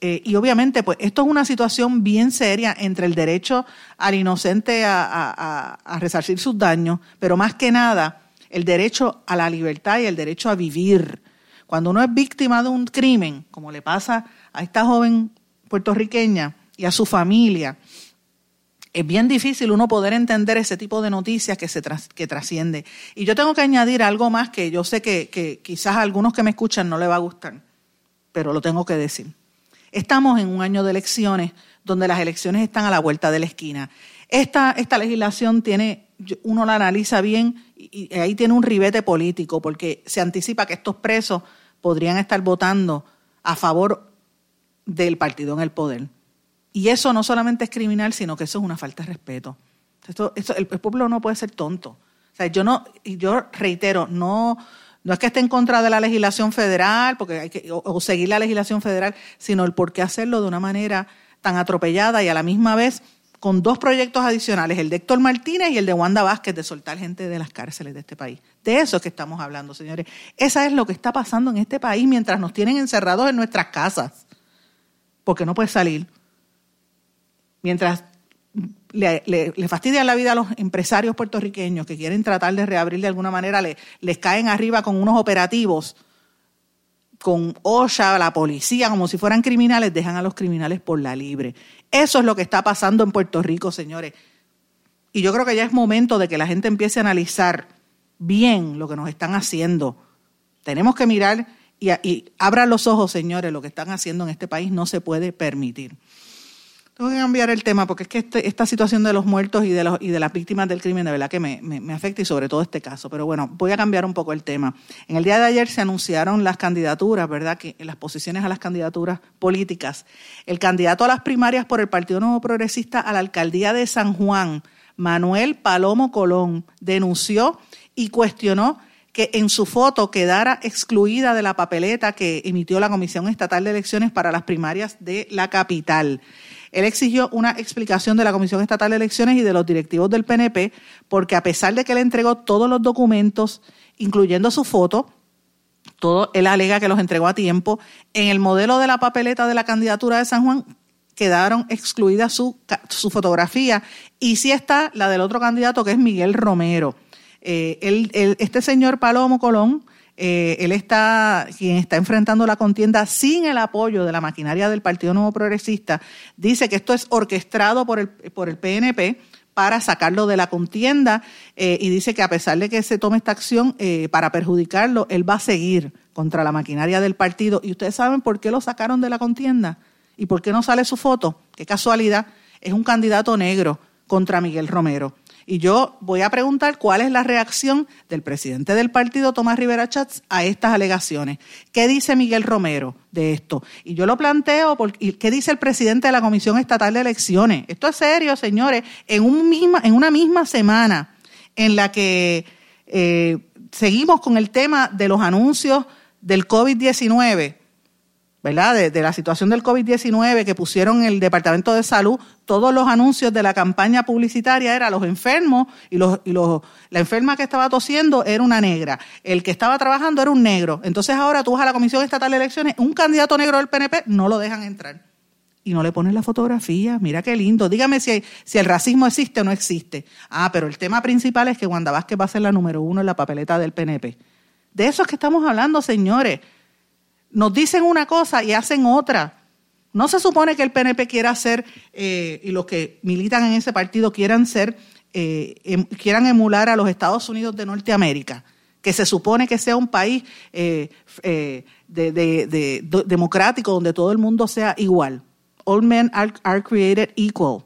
Eh, y obviamente, pues esto es una situación bien seria entre el derecho al inocente a, resarcir sus daños, pero más que nada el derecho a la libertad y el derecho a vivir. Cuando uno es víctima de un crimen, como le pasa a esta joven puertorriqueña y a su familia, es bien difícil uno poder entender ese tipo de noticias que se que trasciende. Y yo tengo que añadir algo más que yo sé que, que quizás a algunos que me escuchan no le va a gustar, pero lo tengo que decir. Estamos en un año de elecciones donde las elecciones están a la vuelta de la esquina. Esta, esta legislación tiene, uno la analiza bien y, ahí tiene un ribete político porque se anticipa que estos presos podrían estar votando a favor del partido en el poder. Y eso no solamente es criminal, sino que eso es una falta de respeto. Esto, el, el, pueblo no puede ser tonto. O sea, yo no, yo reitero, no, no es que esté en contra de la legislación federal porque hay que, o, seguir la legislación federal, sino el por qué hacerlo de una manera tan atropellada y a la misma vez con dos proyectos adicionales, el de Héctor Martínez y el de Wanda Vázquez, de soltar gente de las cárceles de este país. De eso es que estamos hablando, señores. Esa es lo que está pasando en este país mientras nos tienen encerrados en nuestras casas, porque no puedes salir. Mientras le, fastidian la vida a los empresarios puertorriqueños que quieren tratar de reabrir de alguna manera, le, les caen arriba con unos operativos, con OSHA, la policía, como si fueran criminales, dejan a los criminales por la libre. Eso es lo que está pasando en Puerto Rico, señores. Y yo creo que ya es momento de que la gente empiece a analizar bien lo que nos están haciendo. Tenemos que mirar y, y abran los ojos, señores, lo que están haciendo en este país no se puede permitir. Tengo que cambiar el tema porque es que este, esta situación de los muertos y de, los, y de las víctimas del crimen de verdad que me, me, afecta y sobre todo este caso. Pero bueno, voy a cambiar un poco el tema. En el día de ayer se anunciaron las candidaturas, ¿verdad? Que las posiciones a las candidaturas políticas. El candidato a las primarias por el Partido Nuevo Progresista a la alcaldía de San Juan, Manuel Palomo Colón, denunció y cuestionó que en su foto quedara excluida de la papeleta que emitió la Comisión Estatal de Elecciones para las primarias de la capital. Él exigió una explicación de la Comisión Estatal de Elecciones y de los directivos del PNP, porque a pesar de que él entregó todos los documentos, incluyendo su foto, todo él alega que los entregó a tiempo, en el modelo de la papeleta de la candidatura de San Juan quedaron excluidas su, fotografía y sí está la del otro candidato que es Miguel Romero. Eh, este señor Palomo Colón, eh, él está, quien está enfrentando la contienda sin el apoyo de la maquinaria del Partido Nuevo Progresista, dice que esto es orquestado por el, por el PNP para sacarlo de la contienda eh, y dice que a pesar de que se tome esta acción para perjudicarlo, él va a seguir contra la maquinaria del partido. ¿Y ustedes saben por qué lo sacaron de la contienda? ¿Y por qué no sale su foto? Qué casualidad, es un candidato negro contra Miguel Romero. Y yo voy a preguntar cuál es la reacción del presidente del partido, Tomás Rivera Chats, a estas alegaciones. ¿Qué dice Miguel Romero de esto? Y yo lo planteo, porque, ¿qué dice el presidente de la Comisión Estatal de Elecciones? Esto es serio, señores. En, un misma, en una misma semana en la que eh, seguimos con el tema de los anuncios del COVID-19, ¿verdad? De, la situación del COVID-19 que pusieron el Departamento de Salud, todos los anuncios de la campaña publicitaria eran los enfermos y, los, y los, la enferma que estaba tosiendo era una negra, el que estaba trabajando era un negro. Entonces ahora tú vas a la Comisión Estatal de Elecciones, un candidato negro del PNP no lo dejan entrar. Y no le ponen la fotografía, mira qué lindo. Dígame si, si el racismo existe o no existe. Ah, pero el tema principal es que Wanda Vázquez va a ser la número uno en la papeleta del PNP. De eso es que estamos hablando, señores nos dicen una cosa y hacen otra. No se supone que el PNP quiera ser, eh, y los que militan en ese partido quieran ser, eh, em, quieran emular a los Estados Unidos de Norteamérica, que se supone que sea un país eh, democrático donde todo el mundo sea igual. All men are, are created equal.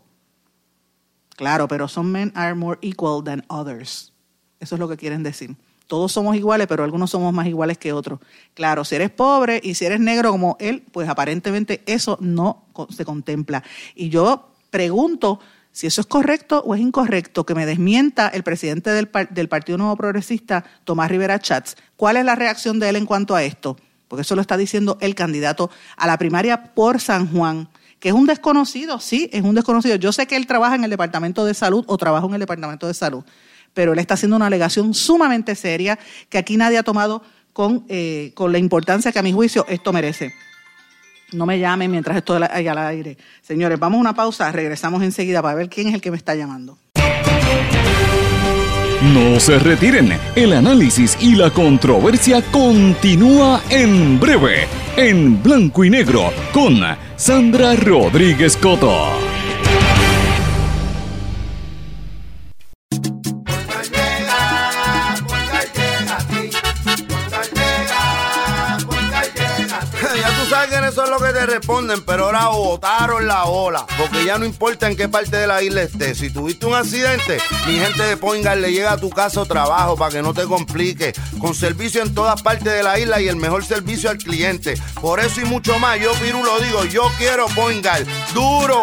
Claro, pero some men are more equal than others. Eso es lo que quieren decir todos somos iguales, pero algunos somos más iguales que otros. Claro, si eres pobre y si eres negro como él, pues aparentemente eso no se contempla. Y yo pregunto si eso es correcto o es incorrecto, que me desmienta el presidente del, del Partido Nuevo Progresista, Tomás Rivera Chats. ¿Cuál es la reacción de él en cuanto a esto? Porque eso lo está diciendo el candidato a la primaria por San Juan que es un desconocido, sí, es un desconocido. Yo sé que él trabaja en el Departamento de Salud o trabaja en el Departamento de Salud, pero él está haciendo una alegación sumamente seria que aquí nadie ha tomado con, eh, con la importancia que a mi juicio esto merece. No me llamen mientras estoy ahí al aire. Señores, vamos a una pausa, regresamos enseguida para ver quién es el que me está llamando. No se retiren, el análisis y la controversia continúa en breve, en blanco y negro, con Sandra Rodríguez Coto. Responden, pero ahora botaron la ola, porque ya no importa en qué parte de la isla estés. Si tuviste un accidente, mi gente de Poingal le llega a tu casa o trabajo para que no te complique. Con servicio en todas partes de la isla y el mejor servicio al cliente. Por eso y mucho más, yo Piru lo digo, yo quiero Poingal. ¡Duro!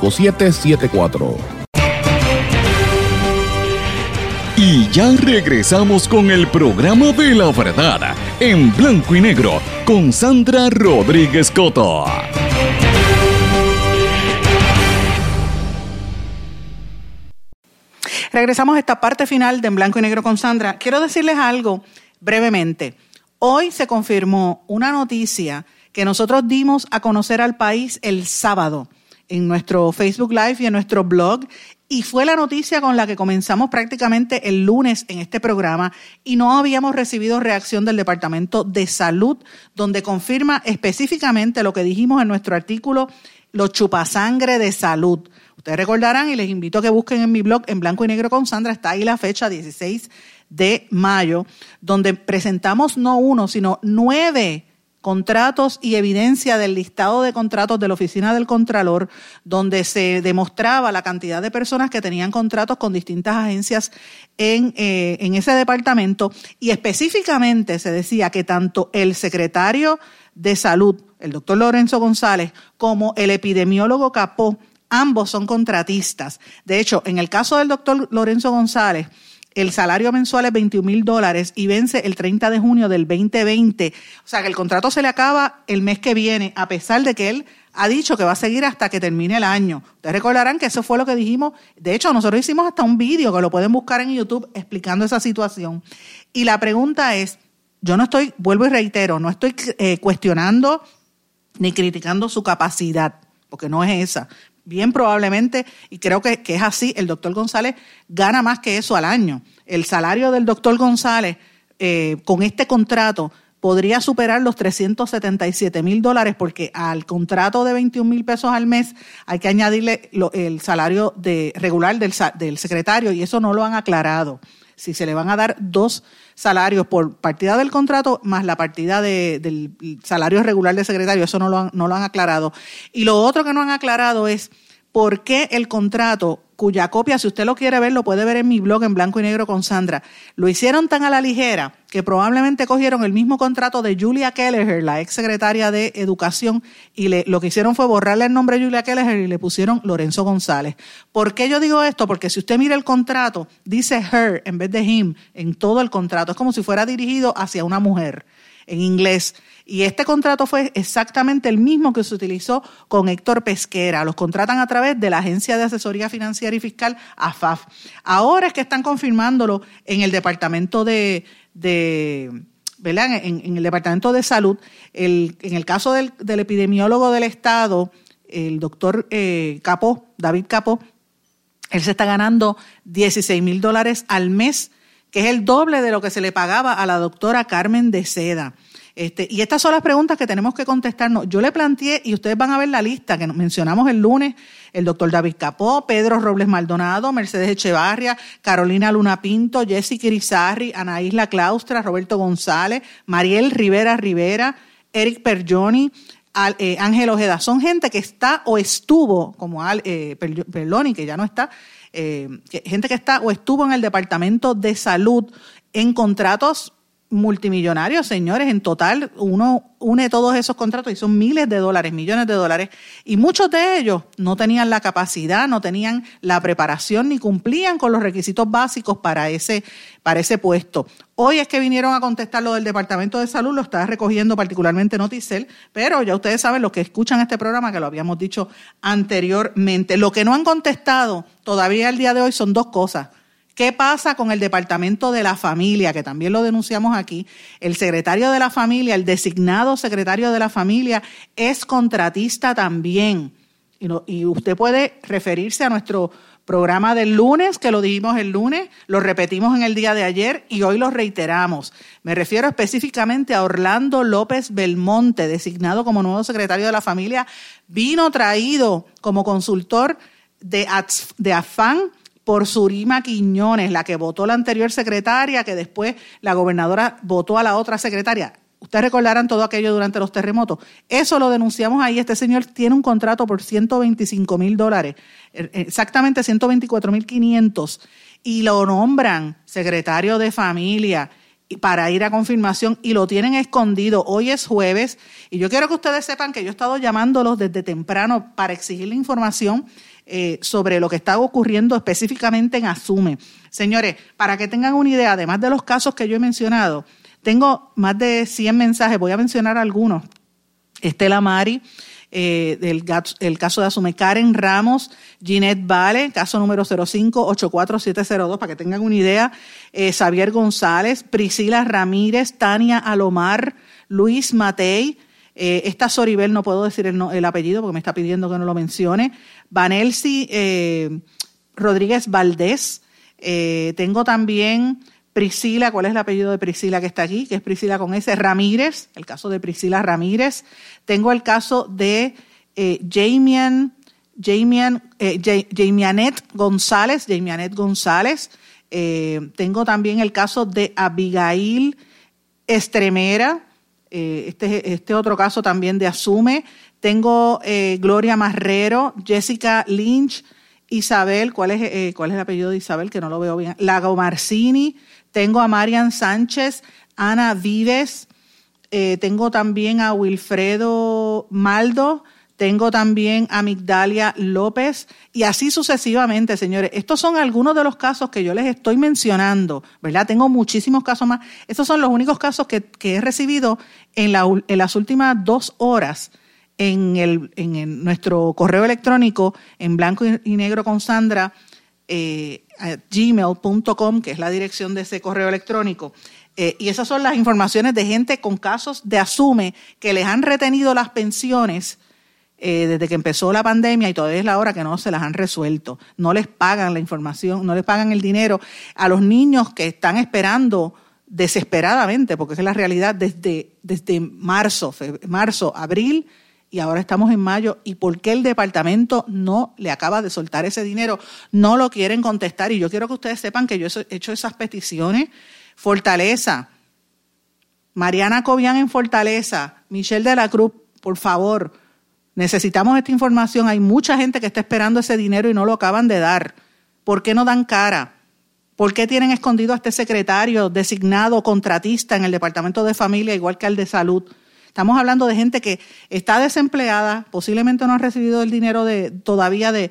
5774. Y ya regresamos con el programa de la verdad en blanco y negro con Sandra Rodríguez Coto. Regresamos a esta parte final de En Blanco y Negro con Sandra. Quiero decirles algo brevemente. Hoy se confirmó una noticia que nosotros dimos a conocer al país el sábado en nuestro Facebook Live y en nuestro blog. Y fue la noticia con la que comenzamos prácticamente el lunes en este programa y no habíamos recibido reacción del Departamento de Salud, donde confirma específicamente lo que dijimos en nuestro artículo, los chupasangre de salud. Ustedes recordarán y les invito a que busquen en mi blog en blanco y negro con Sandra, está ahí la fecha 16 de mayo, donde presentamos no uno, sino nueve contratos y evidencia del listado de contratos de la Oficina del Contralor, donde se demostraba la cantidad de personas que tenían contratos con distintas agencias en, eh, en ese departamento y específicamente se decía que tanto el secretario de Salud, el doctor Lorenzo González, como el epidemiólogo Capó, ambos son contratistas. De hecho, en el caso del doctor Lorenzo González, el salario mensual es 21 mil dólares y vence el 30 de junio del 2020. O sea que el contrato se le acaba el mes que viene, a pesar de que él ha dicho que va a seguir hasta que termine el año. Ustedes recordarán que eso fue lo que dijimos. De hecho, nosotros hicimos hasta un vídeo que lo pueden buscar en YouTube explicando esa situación. Y la pregunta es, yo no estoy, vuelvo y reitero, no estoy eh, cuestionando ni criticando su capacidad, porque no es esa bien probablemente, y creo que, es así, el doctor González gana más que eso al año. El salario del doctor González eh, con este contrato podría superar los 377 mil dólares porque al contrato de 21 mil pesos al mes hay que añadirle el salario de, regular del, del secretario y eso no lo han aclarado. Si se le van a dar dos salarios por partida del contrato más la partida del salario regular del secretario. Eso no lo, han, no lo han aclarado. Y lo otro que no han aclarado es por qué el contrato, cuya copia, si usted lo quiere ver, lo puede ver en mi blog en blanco y negro con Sandra, lo hicieron tan a la ligera que probablemente cogieron el mismo contrato de Julia Kelleher, la ex secretaria de Educación, y le, lo que hicieron fue borrarle el nombre de Julia Kelleher y le pusieron Lorenzo González. ¿Por qué yo digo esto? Porque si usted mira el contrato, dice her en vez de him en todo el contrato. Es como si fuera dirigido hacia una mujer en inglés. Y este contrato fue exactamente el mismo que se utilizó con Héctor Pesquera. Los contratan a través de la Agencia de Asesoría Financiera y Fiscal, AFAF. Ahora es que están confirmándolo en el Departamento de, ¿verdad? En, el Departamento de Salud. en el caso del, epidemiólogo del Estado, el doctor eh, Capó, David Capó, él se está ganando 16 mil dólares al mes, que es el doble de lo que se le pagaba a la doctora Carmen de Seda. Este, y estas son las preguntas que tenemos que contestarnos. Yo le planteé, y ustedes van a ver la lista que mencionamos el lunes, el doctor David Capó, Pedro Robles Maldonado, Mercedes Echevarria, Carolina Luna Pinto, Jessica Irizarri, Ana Isla Claustra, Roberto González, Mariel Rivera Rivera, Eric Perjoni, eh, Ángel Ojeda. Son gente que está o estuvo, como Al, eh, Perloni, que ya no está, eh, gente que está o estuvo en el Departamento de Salud en contratos multimillonarios, señores. En total, uno une todos esos contratos y son miles de dólares, millones de dólares. Y muchos de ellos no tenían la capacidad, no tenían la preparación ni cumplían con los requisitos básicos para ese, para ese puesto. Hoy es que vinieron a contestar lo del Departamento de Salud, lo está recogiendo particularmente Noticel, pero ya ustedes saben, los que escuchan este programa, que lo habíamos dicho anteriormente, lo que no han contestado todavía el día de hoy son dos cosas ¿Qué pasa con el Departamento de la Familia? Que también lo denunciamos aquí. El secretario de la familia, el designado secretario de la familia, es contratista también. Y, usted puede referirse a nuestro programa del lunes, que lo dijimos el lunes, lo repetimos en el día de ayer y hoy lo reiteramos. Me refiero específicamente a Orlando López Belmonte, designado como nuevo secretario de la familia, vino traído como consultor de, de por Surima Quiñones, la que votó la anterior secretaria, que después la gobernadora votó a la otra secretaria. Ustedes recordarán todo aquello durante los terremotos. Eso lo denunciamos ahí. Este señor tiene un contrato por 125 mil dólares, er, exactamente 124 mil 500, y lo nombran secretario de familia para ir a confirmación y lo tienen escondido. Hoy es jueves y yo quiero que ustedes sepan que yo he estado llamándolos desde temprano para exigir la información eh, sobre lo que está ocurriendo específicamente en Asume. Señores, para que tengan una idea, además de los casos que yo he mencionado, tengo más de 100 mensajes, voy a mencionar algunos. Estela Mari, eh, del el caso de Asume, Karen Ramos, Ginette Vale, caso número 05-84702, para que tengan una idea, eh, Xavier González, Priscila Ramírez, Tania Alomar, Luis Matei, eh, esta Soribel, no puedo decir el, apellido porque me está pidiendo que no lo mencione. Vanelsi eh, Rodríguez Valdés. Eh, tengo también Priscila, ¿cuál es el apellido de Priscila que está aquí? Que es Priscila con S. Ramírez, el caso de Priscila Ramírez. Tengo el caso de Jamian, Jamian, Jamianet González, Jamianet González. tengo también el caso de Abigail Estremera, eh, este, este otro caso también de Asume. Tengo eh, Gloria Marrero, Jessica Lynch, Isabel, ¿cuál es, eh, ¿cuál es el apellido de Isabel? Que no lo veo bien. Lago Marcini. Tengo a Marian Sánchez, Ana Vives. tengo también a Wilfredo Maldo. Tengo también a Migdalia López y así sucesivamente, señores. Estos son algunos de los casos que yo les estoy mencionando, ¿verdad? Tengo muchísimos casos más. Estos son los únicos casos que, he recibido en, las últimas dos horas en, en nuestro correo electrónico en blanco y negro con Sandra, eh, gmail.com, que es la dirección de ese correo electrónico. Eh, y esas son las informaciones de gente con casos de asume que les han retenido las pensiones eh, desde que empezó la pandemia y todavía es la hora que no se las han resuelto. No les pagan la información, no les pagan el dinero a los niños que están esperando desesperadamente, porque es la realidad desde, desde marzo, marzo, abril y ahora estamos en mayo. ¿Y por qué el departamento no le acaba de soltar ese dinero? No lo quieren contestar y yo quiero que ustedes sepan que yo he hecho esas peticiones. Fortaleza, Mariana Cobian en Fortaleza, Michelle de la Cruz, por favor, Necesitamos esta información. Hay mucha gente que está esperando ese dinero y no lo acaban de dar. ¿Por qué no dan cara? ¿Por qué tienen escondido a este secretario designado contratista en el Departamento de Familia, igual que al de Salud? Estamos hablando de gente que está desempleada, posiblemente no ha recibido el dinero de, todavía de,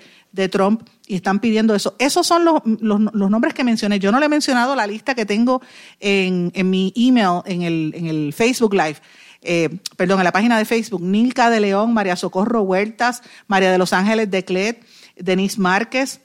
Trump y están pidiendo eso. Esos son los, nombres que mencioné. Yo no le he mencionado la lista que tengo en, mi email, en el, en el Facebook Live. Eh, perdón, en la página de Facebook, Nilka de León, María Socorro Huertas, María de los Ángeles de Clet, Denis Márquez,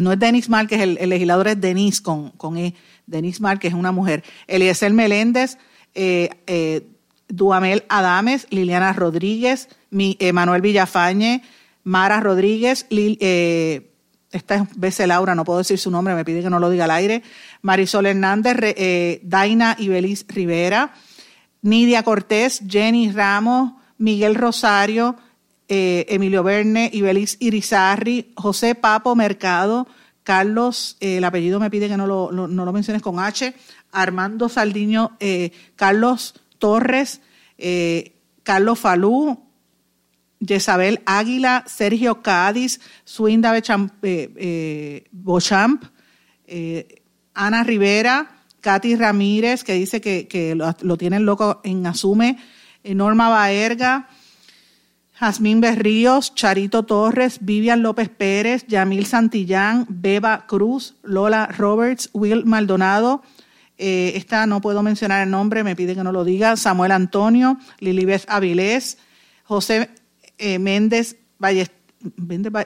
no es Denis Márquez, el, legislador es Denis con, con E, Denis Márquez es una mujer, Eliezer Meléndez, eh, eh, Duamel Adames, Liliana Rodríguez, Manuel Villafañe, Mara Rodríguez, esta es veces Laura, no puedo decir su nombre, me pide que no lo diga al aire, Marisol Hernández, Daina Ibeliz Rivera, Nidia Cortés, Jenny Ramos, Miguel Rosario, eh, Emilio Verne, Ibeliz Irizarri, José Papo Mercado, Carlos, eh, el apellido me pide que no lo, menciones con H, Armando Saldiño, eh, Carlos Torres, Carlos Falú, Jezabel Águila, Sergio Cádiz, Suinda Bochamp, Ana Rivera, Katy Ramírez, que dice que, lo, tienen loco en Asume, eh, Norma Baerga, Jazmín Berríos, Charito Torres, Vivian López Pérez, Yamil Santillán, Beba Cruz, Lola Roberts, Will Maldonado, eh, esta no puedo mencionar el nombre, me pide que no lo diga, Samuel Antonio, Lilibeth Avilés, José eh, Méndez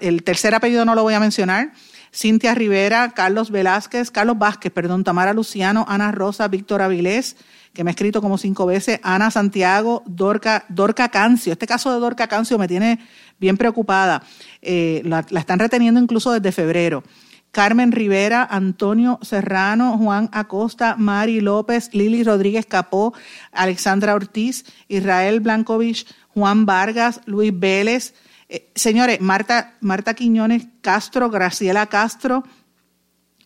el tercer apellido no lo voy a mencionar, Cintia Rivera, Carlos Velázquez, Carlos Vázquez, perdón, Tamara Luciano, Ana Rosa, Víctor Avilés, que me ha escrito como cinco veces, Ana Santiago, Dorca, Dorca Cancio. Este caso de Dorca Cancio me tiene bien preocupada. Eh, la, están reteniendo incluso desde febrero. Carmen Rivera, Antonio Serrano, Juan Acosta, Mari López, Lili Rodríguez Capó, Alexandra Ortiz, Israel Blankovich, Juan Vargas, Luis Vélez, señores, Marta, Marta Quiñones Castro, Graciela Castro,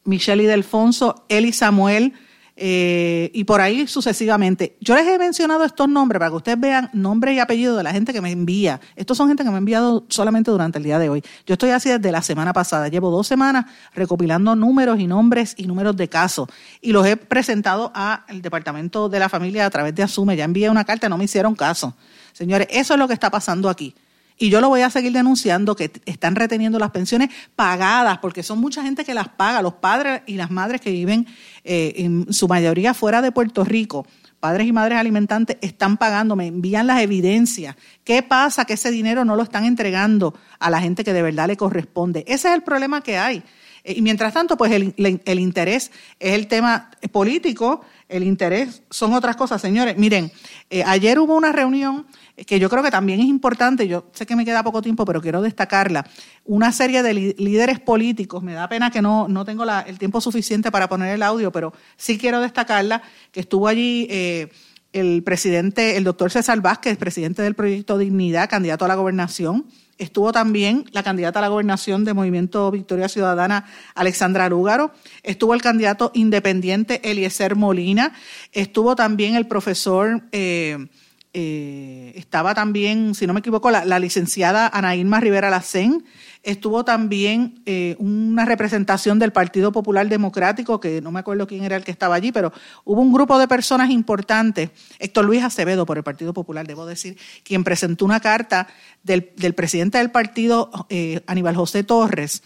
Michelle Delfonso, Eli Samuel, eh, y por ahí sucesivamente. Yo les he mencionado estos nombres para que ustedes vean nombres y apellidos de la gente que me envía. Estos son gente que me ha enviado solamente durante el día de hoy. Yo estoy así desde la semana pasada. Llevo dos semanas recopilando números y nombres y números de casos. Y los he presentado al Departamento de la Familia a través de Asume. Ya envié una carta, no me hicieron caso. Señores, eso es lo que está pasando aquí. Y yo lo voy a seguir denunciando que están reteniendo las pensiones pagadas, porque son mucha gente que las paga, los padres y las madres que viven eh, en su mayoría fuera de Puerto Rico, padres y madres alimentantes, están pagando, me envían las evidencias. ¿Qué pasa? Que ese dinero no lo están entregando a la gente que de verdad le corresponde. Ese es el problema que hay. Eh, y mientras tanto, pues el, el interés es el tema político, el interés son otras cosas. Señores, miren, eh, ayer hubo una reunión que yo creo que también es importante, yo sé que me queda poco tiempo, pero quiero destacarla, una serie de líderes políticos, me da pena que no, no tengo el tiempo suficiente para poner el audio, pero sí quiero destacarla, que estuvo allí eh, el presidente, el doctor César Vázquez, presidente del proyecto Dignidad, candidato a la gobernación. Estuvo también la candidata a la gobernación de Movimiento Victoria Ciudadana, Alexandra Lúgaro. Estuvo el candidato independiente Eliezer Molina. Estuvo también el profesor, eh, eh, estaba también, si no me equivoco, la, la licenciada Ana Rivera Lacén Estuvo también eh, una representación del Partido Popular Democrático, que no me acuerdo quién era el que estaba allí, pero hubo un grupo de personas importantes. Héctor Luis Acevedo, por el Partido Popular, debo decir, quien presentó una carta del, presidente del partido, eh, Aníbal José Torres,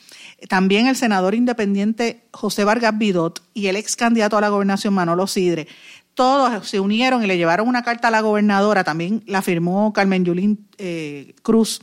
también el senador independiente José Vargas Bidot y el ex candidato a la gobernación Manolo Sidre. Todos se unieron y le llevaron una carta a la gobernadora, también la firmó Carmen Yulín eh, Cruz,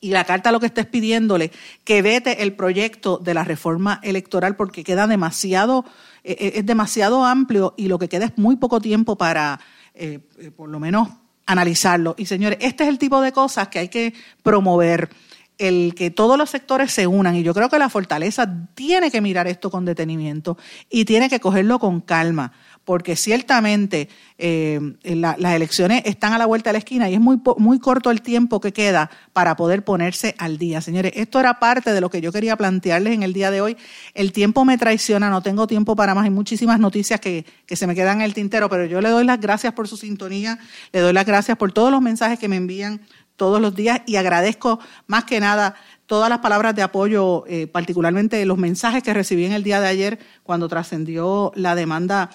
y la carta lo que está es pidiéndole que vete el proyecto de la reforma electoral porque queda demasiado, eh, eh, es demasiado amplio y lo que queda es muy poco tiempo para, eh, por lo menos, analizarlo. Y señores, este es el tipo de cosas que hay que promover el que todos los sectores se unan y yo creo que la fortaleza tiene que mirar esto con detenimiento y tiene que cogerlo con calma porque ciertamente eh, las elecciones están a la vuelta de la esquina y es muy, muy corto el tiempo que queda para poder ponerse al día. Señores, esto era parte de lo que yo quería plantearles en el día de hoy. El tiempo me traiciona, no tengo tiempo para más. Hay muchísimas noticias que, que se me quedan en el tintero, pero yo le doy las gracias por su sintonía, le doy las gracias por todos los mensajes que me envían todos los días y agradezco más que nada todas las palabras de apoyo, eh, particularmente los mensajes que recibí en el día de ayer cuando trascendió la demanda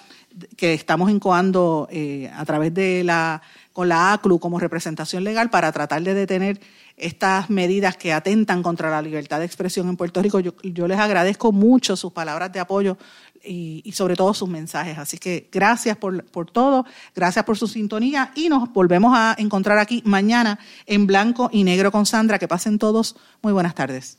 que estamos incoando eh, a través de la con la ACLU como representación legal para tratar de detener estas medidas que atentan contra la libertad de expresión en Puerto Rico. Yo, les agradezco mucho sus palabras de apoyo y, sobre todo sus mensajes. Así que gracias por, por todo, gracias por su sintonía y nos volvemos a encontrar aquí mañana en blanco y negro con Sandra. Que pasen todos muy buenas tardes.